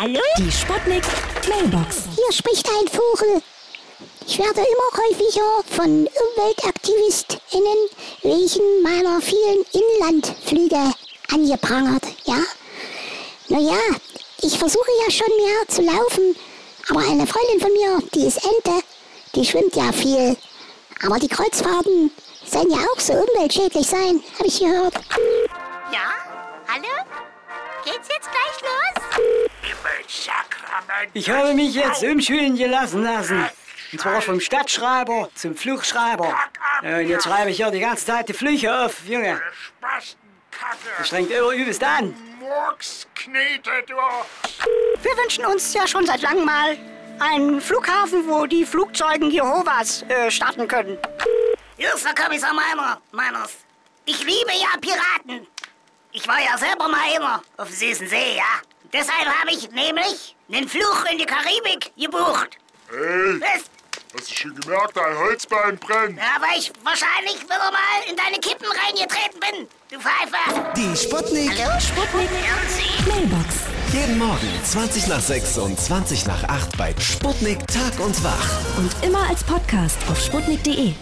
Hallo? Die Sputnik Mailbox. Hier spricht ein Vogel. Ich werde immer häufiger von UmweltaktivistInnen wegen meiner vielen Inlandflüge angeprangert, ja? Naja, ich versuche ja schon mehr zu laufen, aber eine Freundin von mir, die ist Ente, die schwimmt ja viel. Aber die Kreuzfahrten sollen ja auch so umweltschädlich sein, habe ich gehört. Ja? Hallo? Geht's jetzt gleich los? Ich habe mich jetzt umschulen gelassen lassen. Und zwar vom Stadtschreiber zum Fluchschreiber. Und jetzt schreibe ich hier die ganze Zeit die Flüche auf, Junge. Das strengt immer übelst an. Murksknete, du! Wir wünschen uns ja schon seit langem mal einen Flughafen, wo die Flugzeugen Jehovas äh, starten können. Hier ist der Kommissar Meiner, Meiners. Ich liebe ja Piraten. Ich war ja selber mal einer auf dem süßen See, ja. Deshalb habe ich nämlich einen Fluch in die Karibik gebucht. Hey, Was? hast du schon gemerkt, dein Holzbein brennt? Ja, weil ich wahrscheinlich wieder mal in deine Kippen reingetreten bin, du Pfeifer. Die Sputnik. Hallo, Sputnik. Mailbox. Jeden Morgen 20 nach 6 und 20 nach 8 bei Sputnik Tag und Wach. Und immer als Podcast auf sputnik.de.